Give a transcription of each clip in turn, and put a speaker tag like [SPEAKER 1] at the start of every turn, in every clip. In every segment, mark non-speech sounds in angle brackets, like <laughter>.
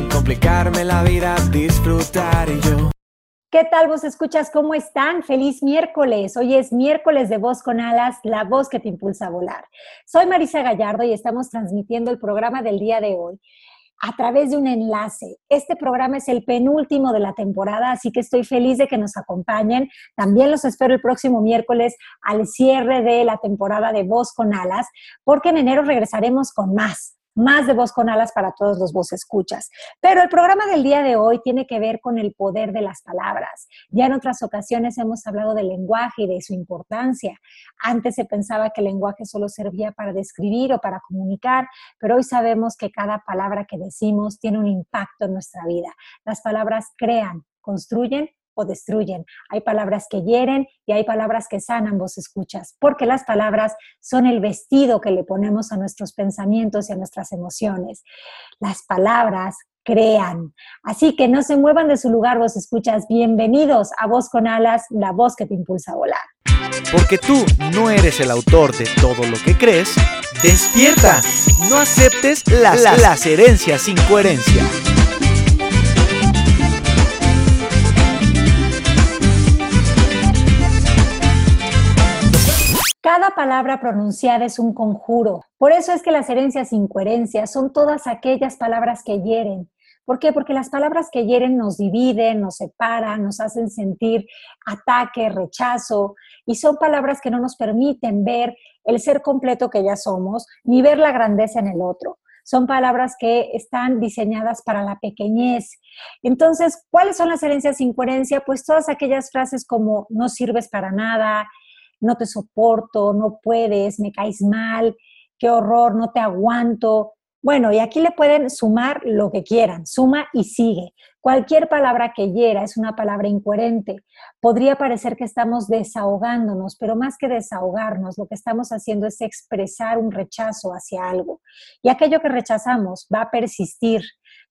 [SPEAKER 1] sin complicarme la vida, disfrutar yo.
[SPEAKER 2] ¿Qué tal vos escuchas? ¿Cómo están? Feliz miércoles. Hoy es miércoles de Voz con Alas, la voz que te impulsa a volar. Soy Marisa Gallardo y estamos transmitiendo el programa del día de hoy a través de un enlace. Este programa es el penúltimo de la temporada, así que estoy feliz de que nos acompañen. También los espero el próximo miércoles al cierre de la temporada de Voz con Alas, porque en enero regresaremos con más más de voz con alas para todos los vos escuchas. Pero el programa del día de hoy tiene que ver con el poder de las palabras. Ya en otras ocasiones hemos hablado del lenguaje y de su importancia. Antes se pensaba que el lenguaje solo servía para describir o para comunicar, pero hoy sabemos que cada palabra que decimos tiene un impacto en nuestra vida. Las palabras crean, construyen o destruyen. Hay palabras que hieren y hay palabras que sanan, vos escuchas, porque las palabras son el vestido que le ponemos a nuestros pensamientos y a nuestras emociones. Las palabras crean. Así que no se muevan de su lugar, vos escuchas. Bienvenidos a Voz con Alas, la voz que te impulsa a volar.
[SPEAKER 3] Porque tú no eres el autor de todo lo que crees, despierta. No aceptes las, las herencias sin coherencia.
[SPEAKER 2] Cada palabra pronunciada es un conjuro. Por eso es que las herencias incoherencias son todas aquellas palabras que hieren. ¿Por qué? Porque las palabras que hieren nos dividen, nos separan, nos hacen sentir ataque, rechazo, y son palabras que no nos permiten ver el ser completo que ya somos, ni ver la grandeza en el otro. Son palabras que están diseñadas para la pequeñez. Entonces, ¿cuáles son las herencias sin coherencia? Pues todas aquellas frases como no sirves para nada, no te soporto, no puedes, me caes mal, qué horror, no te aguanto. Bueno, y aquí le pueden sumar lo que quieran, suma y sigue. Cualquier palabra que hiera es una palabra incoherente. Podría parecer que estamos desahogándonos, pero más que desahogarnos, lo que estamos haciendo es expresar un rechazo hacia algo. Y aquello que rechazamos va a persistir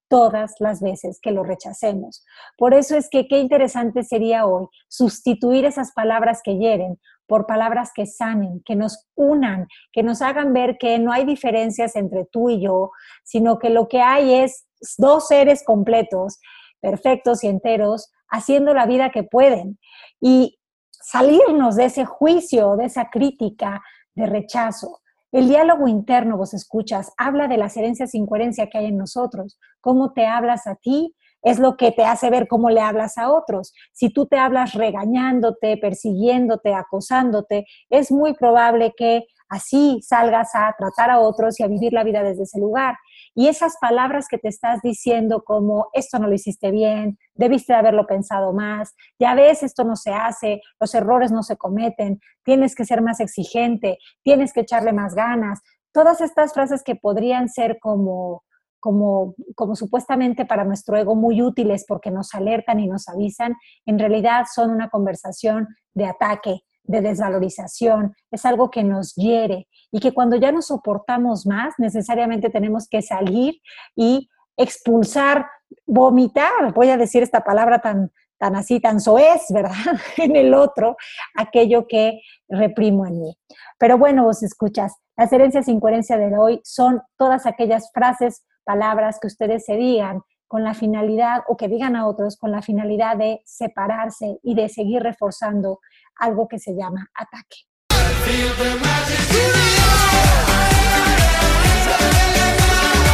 [SPEAKER 2] todas las veces que lo rechacemos. Por eso es que qué interesante sería hoy sustituir esas palabras que hieren por palabras que sanen, que nos unan, que nos hagan ver que no hay diferencias entre tú y yo, sino que lo que hay es dos seres completos, perfectos y enteros, haciendo la vida que pueden. Y salirnos de ese juicio, de esa crítica, de rechazo. El diálogo interno, vos escuchas, habla de las herencias sin coherencia que hay en nosotros, cómo te hablas a ti, es lo que te hace ver cómo le hablas a otros. Si tú te hablas regañándote, persiguiéndote, acosándote, es muy probable que así salgas a tratar a otros y a vivir la vida desde ese lugar. Y esas palabras que te estás diciendo como esto no lo hiciste bien, debiste haberlo pensado más, ya ves, esto no se hace, los errores no se cometen, tienes que ser más exigente, tienes que echarle más ganas. Todas estas frases que podrían ser como como, como supuestamente para nuestro ego muy útiles porque nos alertan y nos avisan, en realidad son una conversación de ataque, de desvalorización, es algo que nos hiere y que cuando ya no soportamos más, necesariamente tenemos que salir y expulsar, vomitar, voy a decir esta palabra tan, tan así, tan soez, ¿verdad? <laughs> en el otro, aquello que reprimo en mí. Pero bueno, vos escuchas, las herencias sin coherencia de hoy son todas aquellas frases palabras que ustedes se digan con la finalidad o que digan a otros con la finalidad de separarse y de seguir reforzando algo que se llama ataque.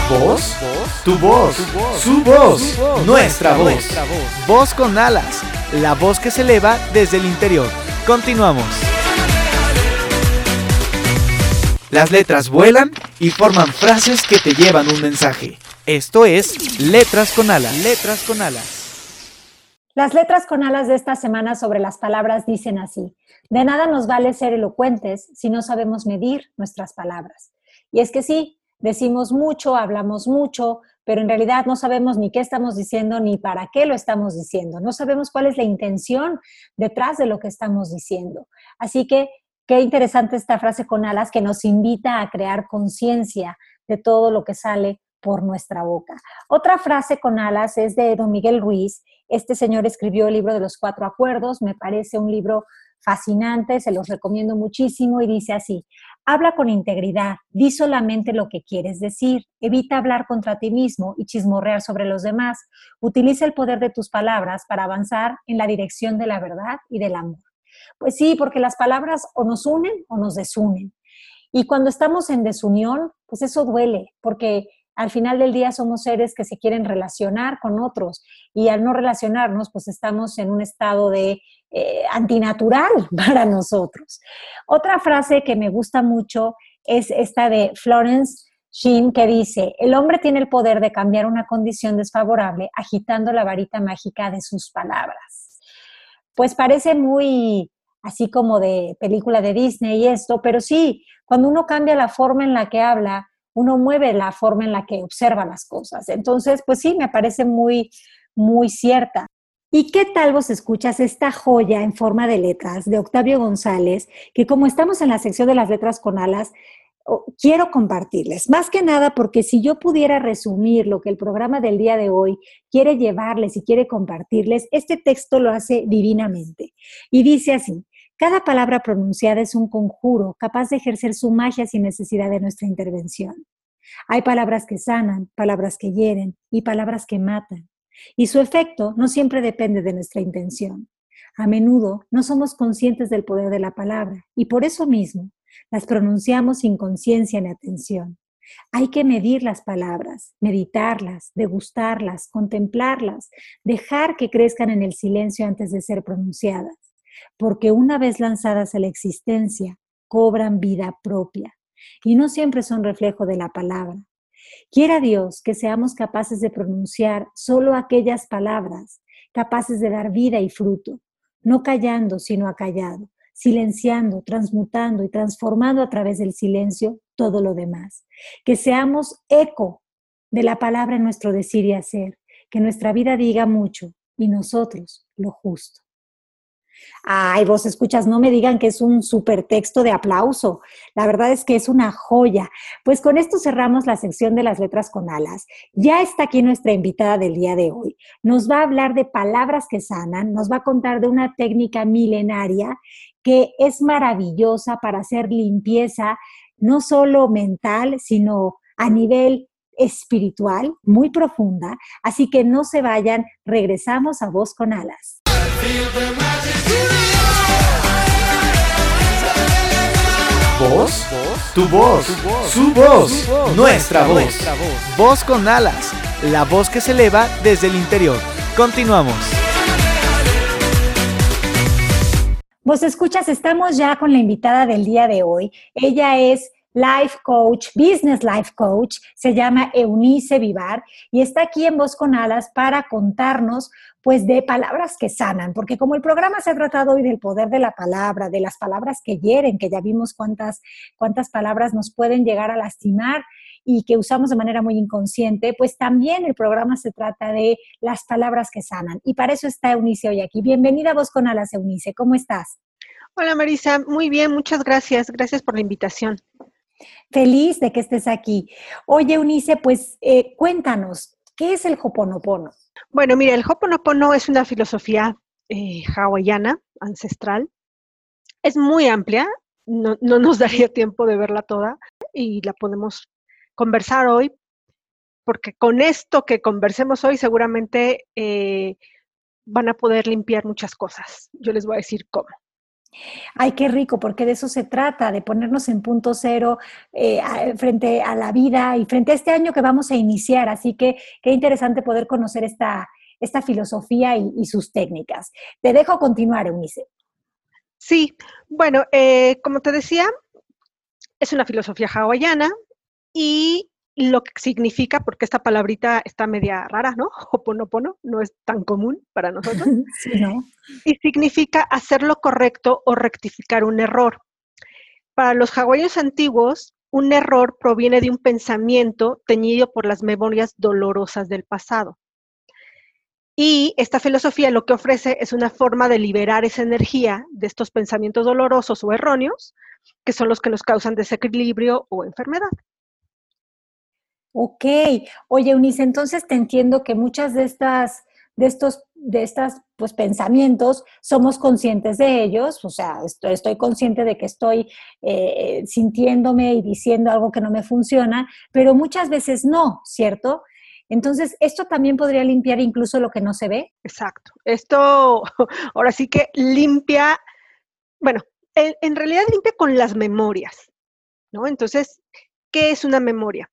[SPEAKER 3] ¿Voz? Tu voz, su voz, nuestra voz. Voz con alas, la voz que se eleva desde el interior. Continuamos. Las letras vuelan y forman frases que te llevan un mensaje. Esto es Letras con Alas. Letras con Alas.
[SPEAKER 2] Las letras con alas de esta semana sobre las palabras dicen así. De nada nos vale ser elocuentes si no sabemos medir nuestras palabras. Y es que sí, decimos mucho, hablamos mucho, pero en realidad no sabemos ni qué estamos diciendo ni para qué lo estamos diciendo. No sabemos cuál es la intención detrás de lo que estamos diciendo. Así que qué interesante esta frase con alas que nos invita a crear conciencia de todo lo que sale por nuestra boca. Otra frase con alas es de don Miguel Ruiz. Este señor escribió el libro de los cuatro acuerdos, me parece un libro fascinante, se los recomiendo muchísimo y dice así, habla con integridad, di solamente lo que quieres decir, evita hablar contra ti mismo y chismorrear sobre los demás, utiliza el poder de tus palabras para avanzar en la dirección de la verdad y del amor. Pues sí, porque las palabras o nos unen o nos desunen. Y cuando estamos en desunión, pues eso duele, porque al final del día somos seres que se quieren relacionar con otros y al no relacionarnos, pues estamos en un estado de eh, antinatural <laughs> para nosotros. Otra frase que me gusta mucho es esta de Florence Sheen que dice, el hombre tiene el poder de cambiar una condición desfavorable agitando la varita mágica de sus palabras. Pues parece muy así como de película de Disney y esto, pero sí, cuando uno cambia la forma en la que habla, uno mueve la forma en la que observa las cosas. Entonces, pues sí, me parece muy, muy cierta. ¿Y qué tal vos escuchas esta joya en forma de letras de Octavio González, que como estamos en la sección de las letras con alas, quiero compartirles? Más que nada porque si yo pudiera resumir lo que el programa del día de hoy quiere llevarles y quiere compartirles, este texto lo hace divinamente. Y dice así, cada palabra pronunciada es un conjuro capaz de ejercer su magia sin necesidad de nuestra intervención. Hay palabras que sanan, palabras que hieren y palabras que matan. Y su efecto no siempre depende de nuestra intención. A menudo no somos conscientes del poder de la palabra y por eso mismo las pronunciamos sin conciencia ni atención. Hay que medir las palabras, meditarlas, degustarlas, contemplarlas, dejar que crezcan en el silencio antes de ser pronunciadas porque una vez lanzadas a la existencia, cobran vida propia y no siempre son reflejo de la palabra. Quiera Dios que seamos capaces de pronunciar solo aquellas palabras capaces de dar vida y fruto, no callando, sino acallado, silenciando, transmutando y transformando a través del silencio todo lo demás. Que seamos eco de la palabra en nuestro decir y hacer, que nuestra vida diga mucho y nosotros lo justo. Ay, vos escuchas, no me digan que es un super texto de aplauso. La verdad es que es una joya. Pues con esto cerramos la sección de las letras con alas. Ya está aquí nuestra invitada del día de hoy. Nos va a hablar de palabras que sanan, nos va a contar de una técnica milenaria que es maravillosa para hacer limpieza, no solo mental, sino a nivel espiritual, muy profunda. Así que no se vayan, regresamos a Voz con Alas.
[SPEAKER 3] ¿Voz? Tu voz, su voz, nuestra voz. Voz con alas, la voz que se eleva desde el interior. Continuamos.
[SPEAKER 2] Vos escuchas, estamos ya con la invitada del día de hoy. Ella es life coach, business life coach, se llama Eunice Vivar y está aquí en Voz con Alas para contarnos pues de palabras que sanan, porque como el programa se ha tratado hoy del poder de la palabra, de las palabras que hieren, que ya vimos cuántas, cuántas palabras nos pueden llegar a lastimar y que usamos de manera muy inconsciente, pues también el programa se trata de las palabras que sanan. Y para eso está Eunice hoy aquí. Bienvenida a Voz con Alas, Eunice. ¿Cómo estás?
[SPEAKER 4] Hola Marisa, muy bien, muchas gracias. Gracias por la invitación.
[SPEAKER 2] Feliz de que estés aquí. Oye, Eunice, pues eh, cuéntanos, ¿qué es el Hoponopono?
[SPEAKER 4] Bueno, mira, el Hoponopono es una filosofía eh, hawaiana, ancestral. Es muy amplia, no, nos daría tiempo de verla toda y la podemos conversar hoy, porque con esto que conversemos hoy seguramente eh, van a poder limpiar muchas cosas. Yo les voy a decir cómo.
[SPEAKER 2] Ay, qué rico, porque de eso se trata, de ponernos en punto cero eh, frente a la vida y frente a este año que vamos a iniciar. Así que qué interesante poder conocer esta, esta filosofía y, sus técnicas. Te dejo continuar, Eunice.
[SPEAKER 4] Sí, bueno, eh, como te decía, es una filosofía hawaiana y lo que significa, porque esta palabrita está media rara, ¿no? <laughs> Hoponopono, no es tan común para nosotros. <laughs>
[SPEAKER 2] sí, ¿no?
[SPEAKER 4] Y significa hacer lo correcto o rectificar un error. Para los hawaianos antiguos, un error proviene de un pensamiento teñido por las memorias dolorosas del pasado. Y esta filosofía lo que ofrece es una forma de liberar esa energía de estos pensamientos dolorosos o erróneos, que son los que nos causan desequilibrio o enfermedad.
[SPEAKER 2] Ok, oye Eunice, entonces te entiendo que muchas de estas, de estos, de estas pues, pensamientos somos conscientes de ellos, o sea, estoy, consciente de que estoy eh, sintiéndome y diciendo algo que no me funciona, pero muchas veces no, ¿cierto? Entonces, esto también podría limpiar incluso lo que no se ve.
[SPEAKER 4] Exacto. Esto <laughs> ahora sí que limpia, bueno, en, realidad limpia con las memorias, ¿no? Entonces, ¿qué es una memoria?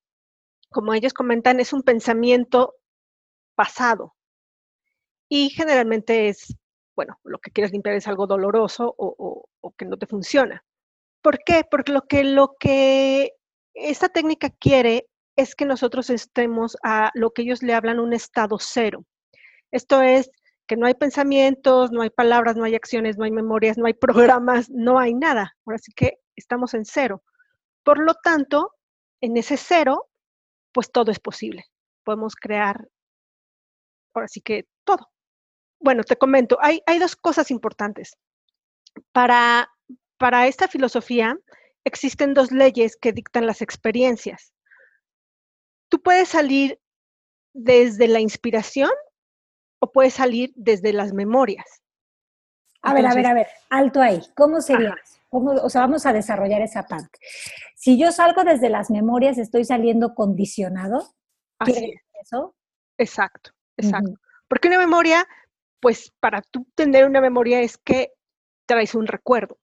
[SPEAKER 4] Como ellos comentan, es un pensamiento pasado. Y generalmente es, bueno, lo que quieres limpiar es algo doloroso o, que no te funciona. ¿Por qué? Porque lo que, lo que esta técnica quiere es que nosotros estemos a lo que ellos le hablan un estado cero. Esto es que no hay pensamientos, no hay palabras, no hay acciones, no hay memorias, no hay <laughs> programas, no hay nada. Ahora sí que estamos en cero. Por lo tanto, en ese cero, pues todo es posible. Podemos crear, ahora sí que todo. Bueno, te comento, hay, hay dos cosas importantes. Para, para esta filosofía existen dos leyes que dictan las experiencias tú puedes salir desde la inspiración o puedes salir desde las memorias.
[SPEAKER 2] A ver, a ver, a ver, alto ahí. ¿Cómo sería? o sea, vamos a desarrollar esa parte. Si yo salgo desde las memorias, estoy saliendo condicionado.
[SPEAKER 4] Así eso? Exacto, exacto. Porque una memoria, pues para tú tener una memoria es que traes un recuerdo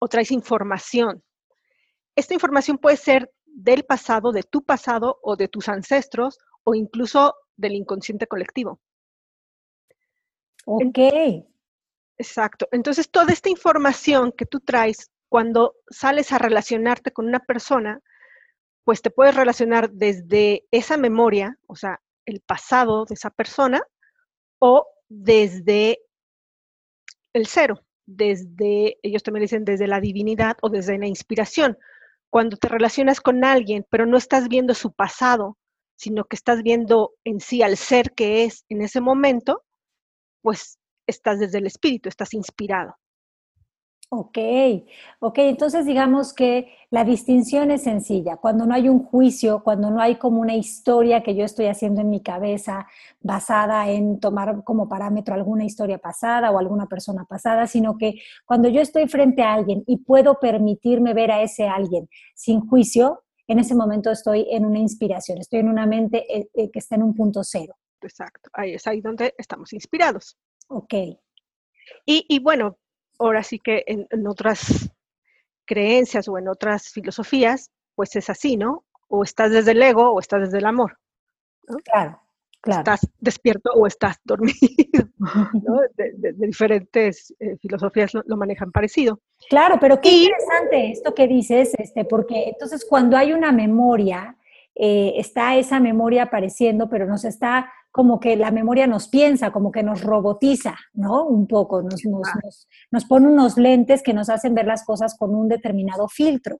[SPEAKER 4] o traes información. Esta información puede ser del pasado, de tu pasado o de tus ancestros o incluso del inconsciente colectivo.
[SPEAKER 2] Ok.
[SPEAKER 4] Exacto. Entonces, toda esta información que tú traes cuando sales a relacionarte con una persona, pues te puedes relacionar desde esa memoria, o sea, el pasado de esa persona, o desde el cero, desde, ellos también dicen desde la divinidad o desde la inspiración cuando te relacionas con alguien, pero no estás viendo su pasado, sino que estás viendo en sí al ser que es en ese momento, pues estás desde el espíritu, estás inspirado.
[SPEAKER 2] Ok, ok, entonces digamos que la distinción es sencilla. Cuando no hay un juicio, cuando no hay como una historia que yo estoy haciendo en mi cabeza basada en tomar como parámetro alguna historia pasada o alguna persona pasada, sino que cuando yo estoy frente a alguien y puedo permitirme ver a ese alguien sin juicio, en ese momento estoy en una inspiración, estoy en una mente eh, eh, que está en un punto cero.
[SPEAKER 4] Exacto, ahí es ahí donde estamos inspirados.
[SPEAKER 2] Ok.
[SPEAKER 4] Y, y bueno, ahora sí que en, otras creencias o en otras filosofías, pues es así, ¿no? O estás desde el ego o estás desde el amor.
[SPEAKER 2] Claro, claro.
[SPEAKER 4] Estás despierto o estás <laughs> dormido, ¿no? <laughs> De, diferentes eh, filosofías lo, manejan parecido.
[SPEAKER 2] Claro, pero qué interesante esto que dices, este, porque entonces cuando hay una memoria, eh, está esa memoria apareciendo, pero nos está como que la memoria nos piensa, como que nos robotiza, ¿no? Un poco, nos, nos, pone unos lentes que nos hacen ver las cosas con un determinado filtro.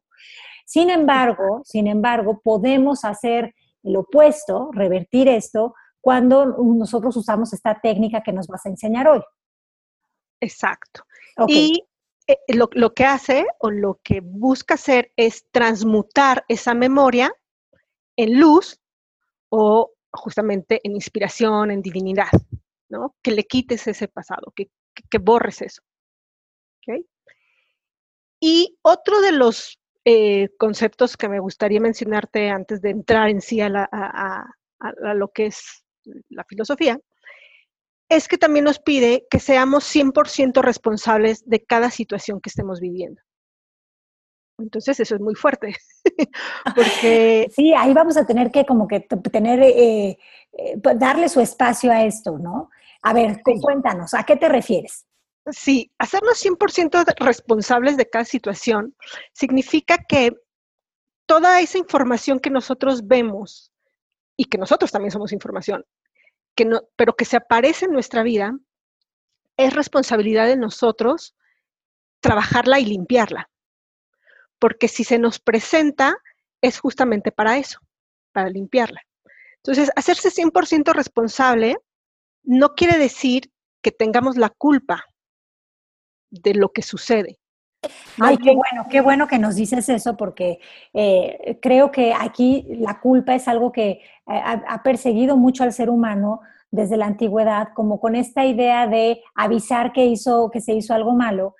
[SPEAKER 2] Sin embargo, sin embargo, podemos hacer el opuesto, revertir esto, cuando nosotros usamos esta técnica que nos vas a enseñar hoy.
[SPEAKER 4] Exacto. Y eh, lo, lo, que hace o lo que busca hacer es transmutar esa memoria en luz o justamente en inspiración, en divinidad, ¿no? Que le quites ese pasado, que, borres eso. Y otro de los eh, conceptos que me gustaría mencionarte antes de entrar en sí a, a lo que es la filosofía, es que también nos pide que seamos 100% responsables de cada situación que estemos viviendo. Entonces eso es muy fuerte, <laughs> porque...
[SPEAKER 2] Sí, ahí vamos a tener que como que tener, eh, eh, pues, darle su espacio a esto, ¿no? A ver, cuéntanos, ¿a qué te refieres?
[SPEAKER 4] Sí, hacernos 100% responsables de cada situación significa que toda esa información que nosotros vemos y que nosotros también somos información, que no, pero que se aparece en nuestra vida, es responsabilidad de nosotros trabajarla y limpiarla. Porque si se nos presenta es justamente para eso, para limpiarla. Entonces, hacerse 100% responsable no quiere decir que tengamos la culpa de lo que sucede.
[SPEAKER 2] Ay, qué bueno, qué bueno que nos dices eso, porque eh, creo que aquí la culpa es algo que eh, ha, perseguido mucho al ser humano desde la antigüedad, como con esta idea de avisar que hizo, que se hizo algo malo,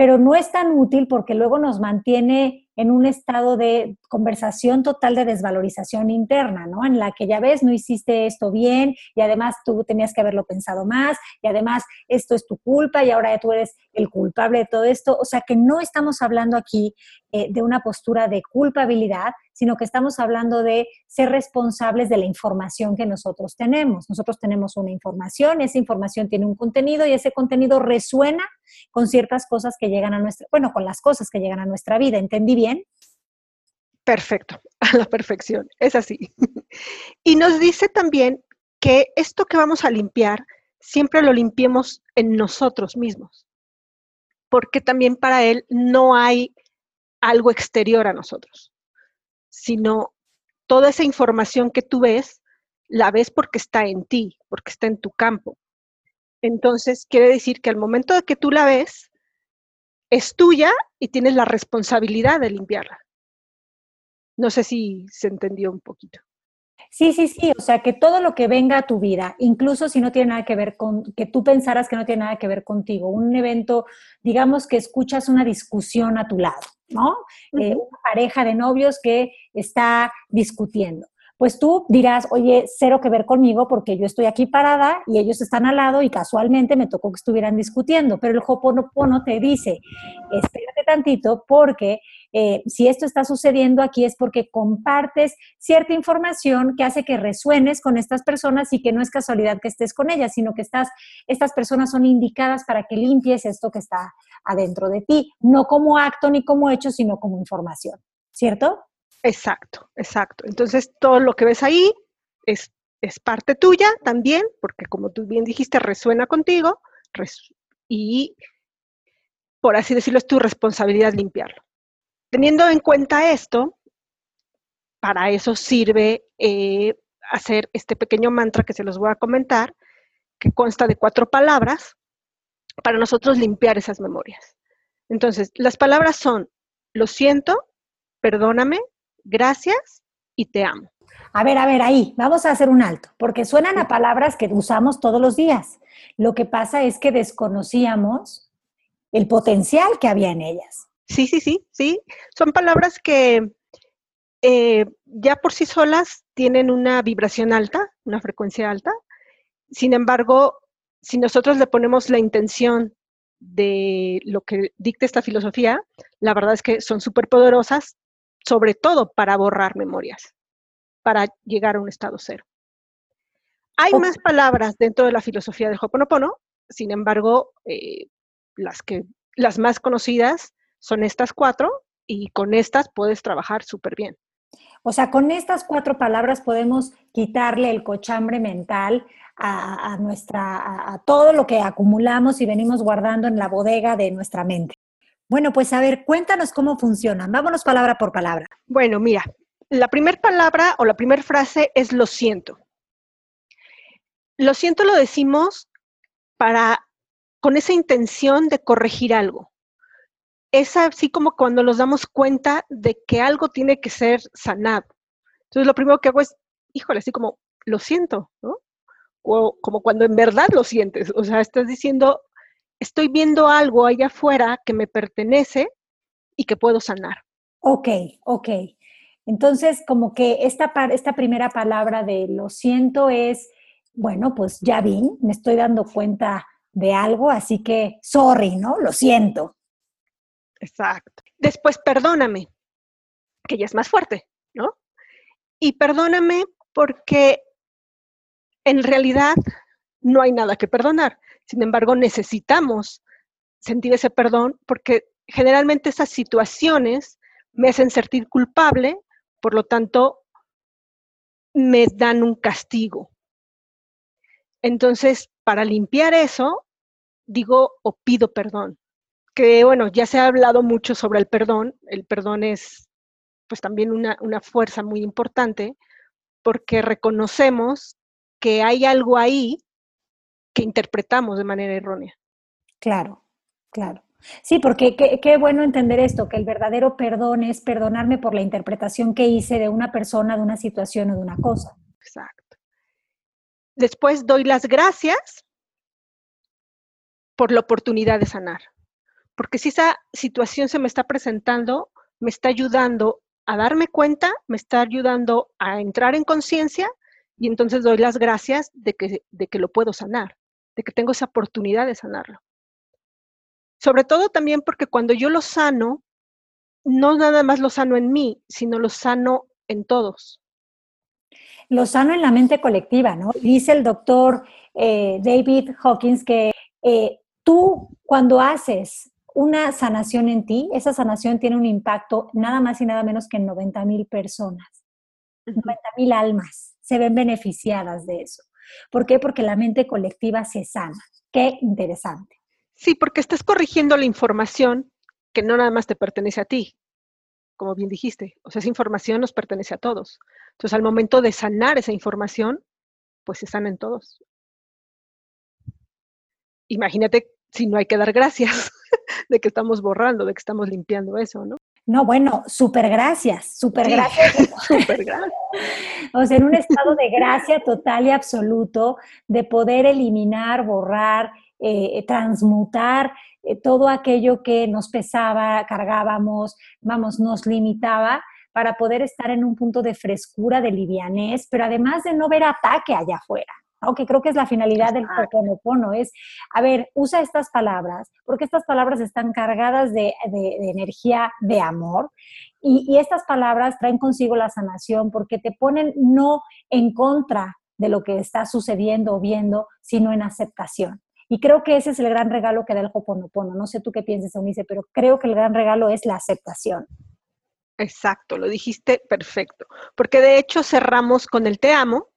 [SPEAKER 2] pero no es tan útil porque luego nos mantiene en un estado de conversación total de desvalorización interna, ¿no? En la que ya ves, no hiciste esto bien y además tú tenías que haberlo pensado más y además esto es tu culpa y ahora tú eres el culpable de todo esto. O sea que no estamos hablando aquí eh, de una postura de culpabilidad, sino que estamos hablando de ser responsables de la información que nosotros tenemos. Nosotros tenemos una información, esa información tiene un contenido y ese contenido resuena con ciertas cosas que llegan a nuestra, bueno, con las cosas que llegan a nuestra vida. ¿Entendí bien?
[SPEAKER 4] Perfecto, <laughs> a la perfección, es así. <laughs> Y nos dice también que esto que vamos a limpiar, siempre lo limpiemos en nosotros mismos, porque también para él no hay algo exterior a nosotros sino toda esa información que tú ves, la ves porque está en ti, porque está en tu campo. Entonces, quiere decir que al momento de que tú la ves, es tuya y tienes la responsabilidad de limpiarla. No sé si se entendió un poquito.
[SPEAKER 2] Sí, sí, sí, o sea, que todo lo que venga a tu vida, incluso si no tiene nada que ver con, que tú pensaras que no tiene nada que ver contigo, un evento, digamos que escuchas una discusión a tu lado, ¿no? Eh, una pareja de novios que está discutiendo. Pues tú dirás, oye, cero que ver conmigo porque yo estoy aquí parada y ellos están al lado y casualmente me tocó que estuvieran discutiendo. Pero el Hoponopono te dice, espérate tantito porque eh, si esto está sucediendo aquí es porque compartes cierta información que hace que resuenes con estas personas y que no es casualidad que estés con ellas, sino que estás, estas personas son indicadas para que limpies esto que está adentro de ti, no como acto ni como hecho, sino como información, ¿cierto?
[SPEAKER 4] Exacto, exacto. Entonces, todo lo que ves ahí es, es parte tuya también, porque como tú bien dijiste, resuena contigo y, por así decirlo, es tu responsabilidad limpiarlo. Teniendo en cuenta esto, para eso sirve eh, hacer este pequeño mantra que se los voy a comentar, que consta de cuatro palabras, para nosotros limpiar esas memorias. Entonces, las palabras son, lo siento, perdóname, gracias y te amo.
[SPEAKER 2] A ver, a ver, ahí, vamos a hacer un alto, porque suenan a palabras que usamos todos los días. Lo que pasa es que desconocíamos el potencial que había en ellas.
[SPEAKER 4] Sí, sí, sí, sí. Son palabras que eh, ya por sí solas tienen una vibración alta, una frecuencia alta. Sin embargo, si nosotros le ponemos la intención de lo que dicta esta filosofía, la verdad es que son súper poderosas, sobre todo para borrar memorias, para llegar a un estado cero. Hay más palabras dentro de la filosofía del Hoponopono, sin embargo, eh, las, que, las más conocidas son estas cuatro y con estas puedes trabajar súper bien.
[SPEAKER 2] O sea, con estas cuatro palabras podemos quitarle el cochambre mental a, nuestra, a, todo lo que acumulamos y venimos guardando en la bodega de nuestra mente. Bueno, pues a ver, cuéntanos cómo funcionan. Vámonos palabra por palabra.
[SPEAKER 4] Bueno, mira, la primera palabra o la primera frase es lo siento. Lo siento lo decimos para con esa intención de corregir algo. Es así como cuando nos damos cuenta de que algo tiene que ser sanado. Entonces lo primero que hago es, híjole, así como, lo siento, ¿no? o como cuando en verdad lo sientes, o sea, estás diciendo, estoy viendo algo allá afuera que me pertenece y que puedo sanar.
[SPEAKER 2] Ok, ok. Entonces, como que esta, esta primera palabra de lo siento es, bueno, pues ya vi, me estoy dando cuenta de algo, así que sorry, ¿no? Lo siento.
[SPEAKER 4] Exacto. Después, perdóname, que ya es más fuerte, ¿no? Y perdóname porque en realidad no hay nada que perdonar. Sin embargo, necesitamos sentir ese perdón porque generalmente esas situaciones me hacen sentir culpable, por lo tanto, me dan un castigo. Entonces, para limpiar eso, digo o pido perdón. que bueno, ya se ha hablado mucho sobre el perdón. El perdón es pues también una, una fuerza muy importante porque reconocemos que hay algo ahí que interpretamos de manera errónea.
[SPEAKER 2] Claro, claro. Sí, porque qué, bueno entender esto, que el verdadero perdón es perdonarme por la interpretación que hice de una persona, de una situación o de una cosa.
[SPEAKER 4] Exacto. Después doy las gracias por la oportunidad de sanar. Porque si esa situación se me está presentando, me está ayudando a darme cuenta, me está ayudando a entrar en conciencia y entonces doy las gracias de que, de que lo puedo sanar, de que tengo esa oportunidad de sanarlo. Sobre todo también porque cuando yo lo sano, no nada más lo sano en mí, sino lo sano en todos.
[SPEAKER 2] Lo sano en la mente colectiva, ¿no? Dice el doctor eh, David Hawkins que eh, tú cuando haces una sanación en ti, esa sanación tiene un impacto nada más y nada menos que en 90 mil personas, 90 mil almas se ven beneficiadas de eso. ¿Por qué? Porque la mente colectiva se sana. Qué interesante.
[SPEAKER 4] Sí, porque estás corrigiendo la información que no nada más te pertenece a ti, como bien dijiste. O sea, esa información nos pertenece a todos. Entonces, al momento de sanar esa información, pues se sanan todos. Imagínate si no hay que dar gracias <laughs> de que estamos borrando, de que estamos limpiando eso, ¿no?
[SPEAKER 2] No, bueno, súper gracias, súper gracias.
[SPEAKER 4] Súper <laughs> gracias. <laughs>
[SPEAKER 2] o sea, en un estado de gracia total y absoluto, de poder eliminar, borrar, eh, transmutar eh, todo aquello que nos pesaba, cargábamos, vamos, nos limitaba para poder estar en un punto de frescura, de livianez, pero además de no ver ataque allá afuera. Aunque creo que es la finalidad del Ho'oponopono, es, a ver, usa estas palabras, porque estas palabras están cargadas de, energía de amor, y, y, estas palabras traen consigo la sanación, porque te ponen no en contra de lo que está sucediendo o viendo, sino en aceptación. Y creo que ese es el gran regalo que da el Hoponopono. No sé tú qué piensas, Eunice, pero creo que el gran regalo es la aceptación.
[SPEAKER 4] Exacto, lo dijiste perfecto. Porque de hecho cerramos con el te amo,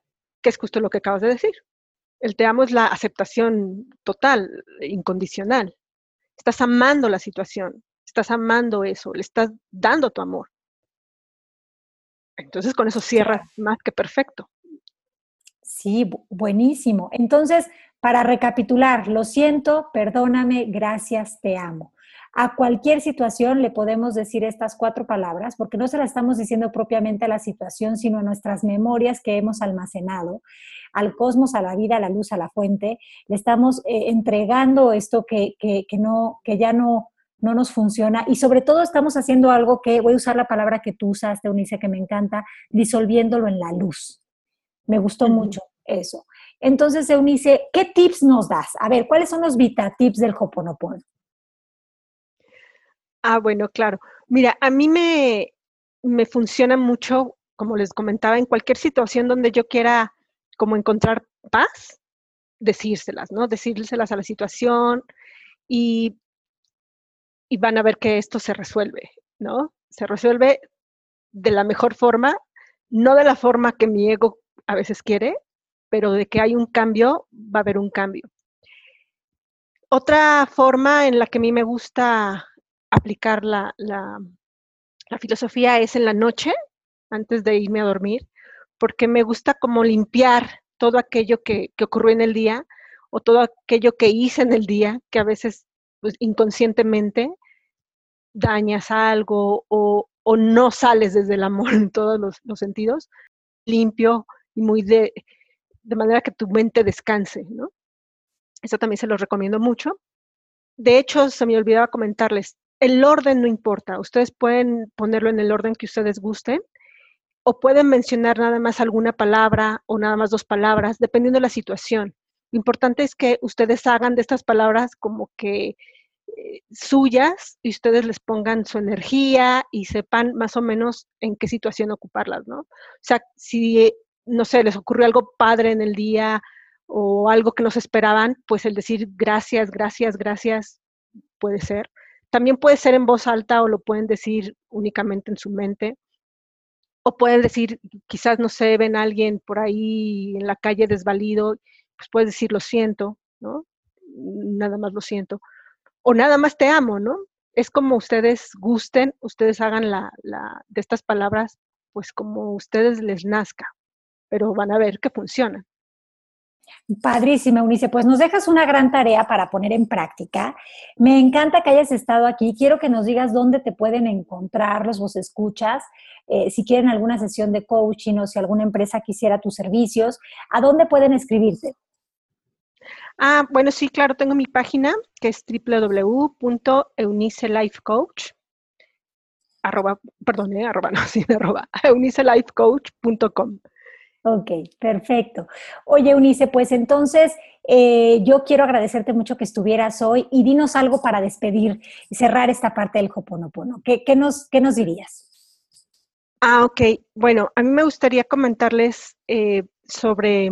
[SPEAKER 4] que es justo lo que acabas de decir. El te amo es la aceptación total, incondicional. Estás amando la situación, estás amando eso, le estás dando tu amor. Entonces con eso cierras más que perfecto.
[SPEAKER 2] Sí, buenísimo. Entonces, para recapitular, lo siento, perdóname, gracias, te amo. A cualquier situación le podemos decir estas cuatro palabras, porque no se las estamos diciendo propiamente a la situación, sino a nuestras memorias que hemos almacenado, al cosmos, a la vida, a la luz, a la fuente. Le estamos eh, entregando esto que, que, no, que ya no, no nos funciona y sobre todo estamos haciendo algo que, voy a usar la palabra que tú usaste, Unice, que me encanta, disolviéndolo en la luz. Me gustó mucho eso. Entonces, Eunice, ¿qué tips nos das? A ver, ¿cuáles son los Vita tips del Hoponopono?
[SPEAKER 4] Ah, bueno, claro. Mira, a mí me, me funciona mucho, como les comentaba, en cualquier situación donde yo quiera como encontrar paz, decírselas, ¿no? Decírselas a la situación y, y van a ver que esto se resuelve, ¿no? Se resuelve de la mejor forma, no de la forma que mi ego a veces quiere, pero de que hay un cambio, va a haber un cambio. Otra forma en la que a mí me gusta aplicar la, filosofía es en la noche, antes de irme a dormir, porque me gusta como limpiar todo aquello que, ocurrió en el día o todo aquello que hice en el día, que a veces pues, inconscientemente dañas algo o, no sales desde el amor en todos los, los sentidos, limpio y muy de, de manera que tu mente descanse, ¿no? Eso también se los recomiendo mucho. De hecho, se me olvidaba comentarles, el orden no importa, ustedes pueden ponerlo en el orden que ustedes gusten o pueden mencionar nada más alguna palabra o nada más dos palabras, dependiendo de la situación. Lo importante es que ustedes hagan de estas palabras como que eh, suyas y ustedes les pongan su energía y sepan más o menos en qué situación ocuparlas, ¿no? O sea, si no sé, les ocurrió algo padre en el día o algo que no se esperaban, pues el decir gracias, gracias, gracias puede ser. También puede ser en voz alta o lo pueden decir únicamente en su mente. O pueden decir, quizás, no sé, ven a alguien por ahí en la calle desvalido, pues puedes decir lo siento, ¿no? Nada más lo siento. o nada más te amo, ¿no? Es como ustedes gusten, ustedes hagan la, de estas palabras, pues como ustedes les nazca, pero van a ver que funciona.
[SPEAKER 2] Padrísima, Unice. Pues nos dejas una gran tarea para poner en práctica. Me encanta que hayas estado aquí. Quiero que nos digas dónde te pueden encontrar los vos escuchas. Eh, si quieren alguna sesión de coaching o si alguna empresa quisiera tus servicios, ¿a dónde pueden escribirte?
[SPEAKER 4] Ah, bueno, sí, claro, tengo mi página que es www.eunicelifecoach arroba, perdón, eh, arroba, <laughs> no, sí, arroba.
[SPEAKER 2] Ok, perfecto. Oye, Eunice, pues entonces eh, yo quiero agradecerte mucho que estuvieras hoy y dinos algo para despedir cerrar esta parte del Hoponopono. ¿Qué, qué, nos, qué nos dirías?
[SPEAKER 4] Ah, ok. Bueno, a mí me gustaría comentarles eh, sobre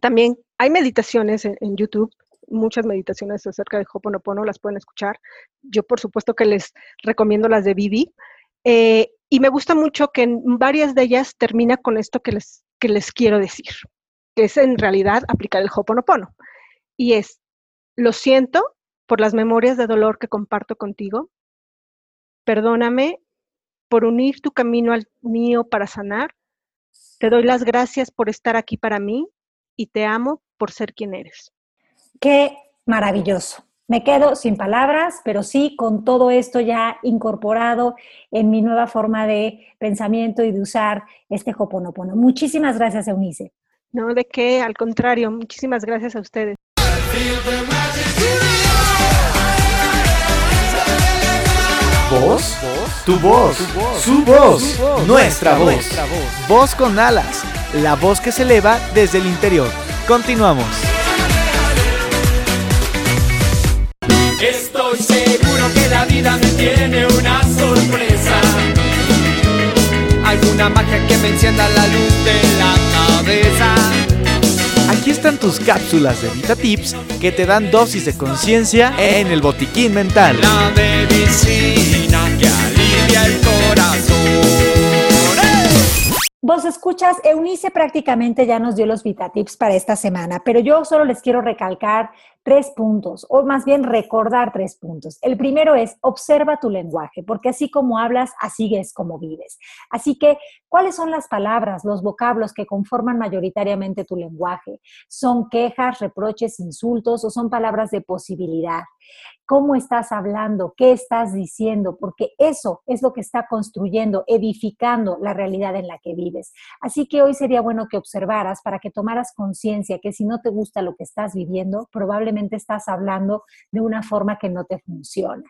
[SPEAKER 4] también hay meditaciones en, YouTube, muchas meditaciones acerca de Hoponopono, las pueden escuchar. Yo, por supuesto, que les recomiendo las de Vivi. Eh, y me gusta mucho que en varias de ellas termina con esto que les, que les quiero decir, que es en realidad aplicar el Hoponopono. Y es, lo siento por las memorias de dolor que comparto contigo. Perdóname por unir tu camino al mío para sanar. Te doy las gracias por estar aquí para mí y te amo por ser quien eres.
[SPEAKER 2] Qué maravilloso. Me quedo sin palabras, pero sí con todo esto ya incorporado en mi nueva forma de pensamiento y de usar este Hoponopono. Muchísimas gracias, Eunice.
[SPEAKER 4] No, de qué, al contrario, muchísimas gracias a ustedes.
[SPEAKER 3] ¿Voz? Tu voz, su voz, nuestra voz. Voz con alas, la voz que se eleva desde el interior. Continuamos.
[SPEAKER 1] Vida me tiene una sorpresa. Alguna magia que me encienda la luz de la cabeza.
[SPEAKER 3] Aquí están tus cápsulas de VitaTips que te dan dosis de conciencia en el botiquín mental.
[SPEAKER 1] La medicina
[SPEAKER 2] escuchas, Eunice prácticamente ya nos dio los VitaTips para esta semana, pero yo solo les quiero recalcar tres puntos, o más bien recordar tres puntos. El primero es, observa tu lenguaje, porque así como hablas, así es como vives. Así que, ¿cuáles son las palabras, los vocablos que conforman mayoritariamente tu lenguaje? ¿Son quejas, reproches, insultos o son palabras de posibilidad? Cómo estás hablando, qué estás diciendo, porque eso es lo que está construyendo, edificando la realidad en la que vives. Así que hoy sería bueno que observaras para que tomaras conciencia que si no te gusta lo que estás viviendo, probablemente estás hablando de una forma que no te funciona.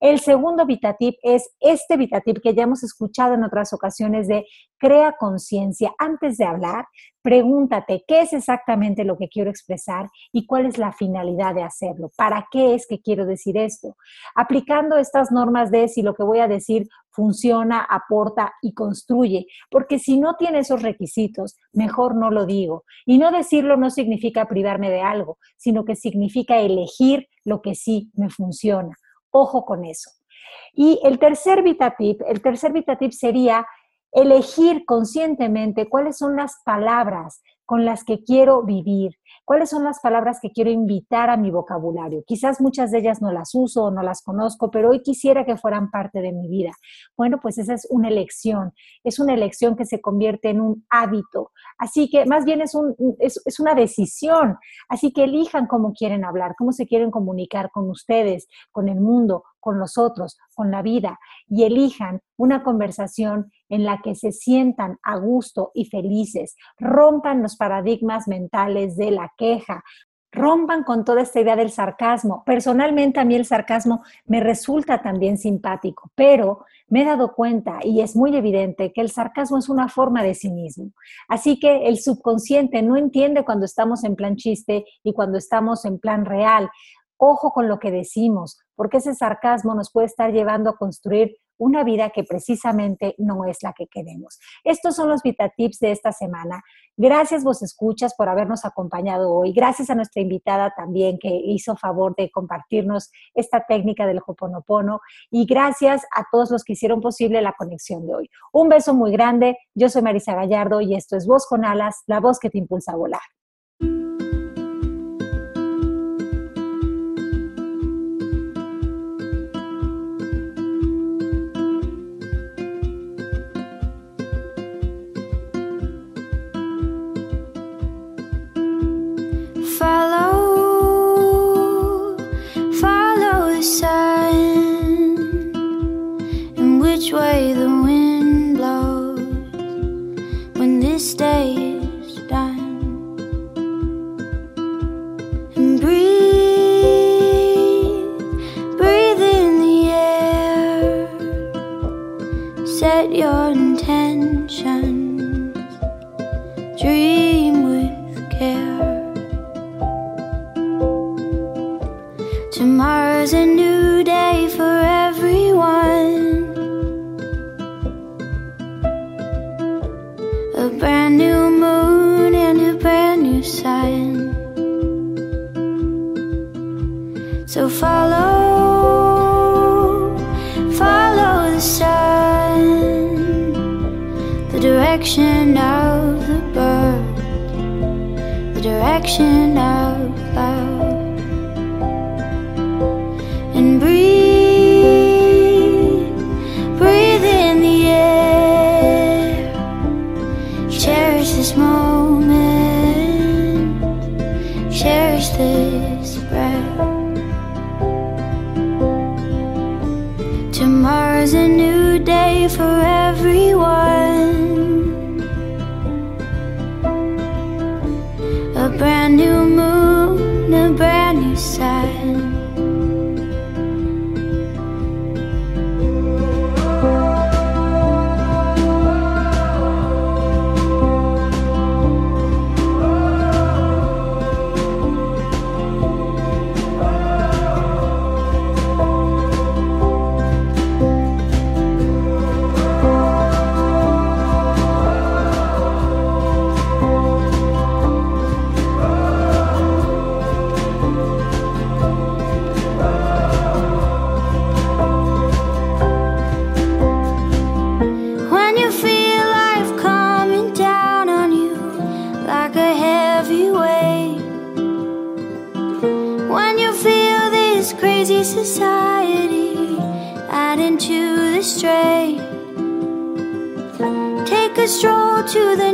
[SPEAKER 2] El segundo VitaTip es este VitaTip que ya hemos escuchado en otras ocasiones de crea conciencia antes de hablar, Pregúntate qué es exactamente lo que quiero expresar y cuál es la finalidad de hacerlo. ¿Para qué es que quiero decir esto? Aplicando estas normas de si lo que voy a decir funciona, aporta y construye. Porque si no tiene esos requisitos, mejor no lo digo. Y no decirlo no significa privarme de algo, sino que significa elegir lo que sí me funciona. Ojo con eso. Y el tercer VitaTip, el tercer VitaTip sería elegir conscientemente cuáles son las palabras con las que quiero vivir, cuáles son las palabras que quiero invitar a mi vocabulario. Quizás muchas de ellas no las uso o no las conozco, pero hoy quisiera que fueran parte de mi vida. Bueno, pues esa es una elección, es una elección que se convierte en un hábito. Así que más bien es, un, es, es una decisión. Así que elijan cómo quieren hablar, cómo se quieren comunicar con ustedes, con el mundo, con los otros, con la vida, y elijan una conversación en la que se sientan a gusto y felices, rompan los paradigmas mentales de la queja, rompan con toda esta idea del sarcasmo. Personalmente a mí el sarcasmo me resulta también simpático, pero me he dado cuenta y es muy evidente que el sarcasmo es una forma de cinismo. Así que el subconsciente no entiende cuando estamos en plan chiste y cuando estamos en plan real. Ojo con lo que decimos, porque ese sarcasmo nos puede estar llevando a construir una vida que precisamente no es la que queremos. Estos son los VitaTips de esta semana. Gracias vos escuchas por habernos acompañado hoy. Gracias a nuestra invitada también que hizo favor de compartirnos esta técnica del Hoponopono y gracias a todos los que hicieron posible la conexión de hoy. Un beso muy grande. Yo soy Marisa Gallardo y esto es Voz con Alas, la voz que te impulsa a volar.
[SPEAKER 5] So follow, follow the sun, the direction of the bird, the direction of to the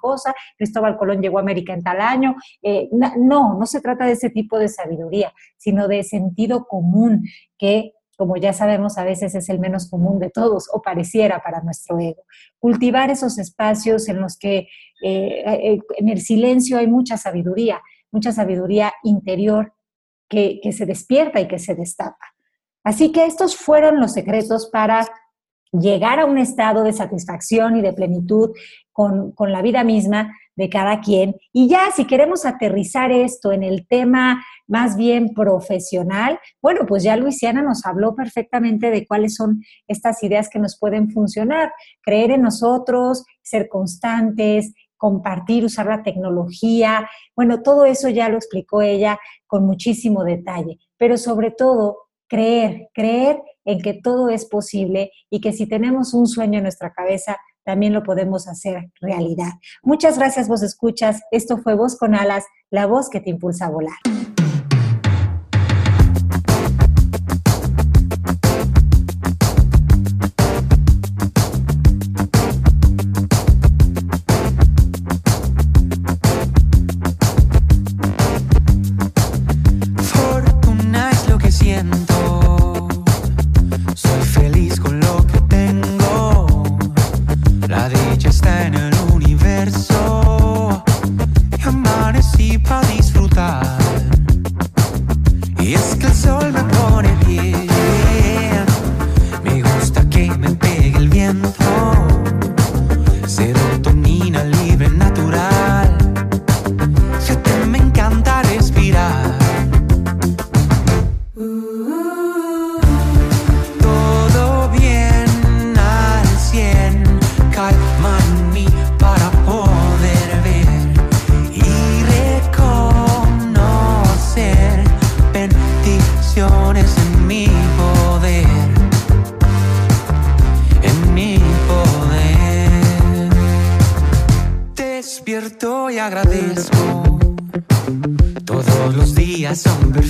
[SPEAKER 6] Cosa, Cristóbal Colón llegó a América en tal año. Eh, no, no se trata de ese tipo de sabiduría, sino de sentido común que como ya sabemos, a veces es el menos común de todos, o pareciera para nuestro ego. Cultivar esos espacios en los que eh, eh, en el silencio hay mucha sabiduría, mucha sabiduría interior que, que se despierta y que se destapa. Así que estos fueron los secretos para llegar a un estado de satisfacción y de plenitud con, con, la vida misma de cada quien. Y ya, si queremos aterrizar esto en el tema más bien profesional, bueno, pues ya Luisiana nos habló perfectamente de cuáles son estas ideas que nos pueden funcionar. Creer en nosotros, ser constantes, compartir, usar la tecnología. Bueno, todo eso ya lo explicó ella con muchísimo detalle, pero sobre todo creer, creer en que todo es posible y que si tenemos un sueño en nuestra cabeza, también lo podemos hacer realidad. Muchas gracias, vos escuchas. Esto fue Voz con Alas, la voz que te impulsa a volar. Somebody.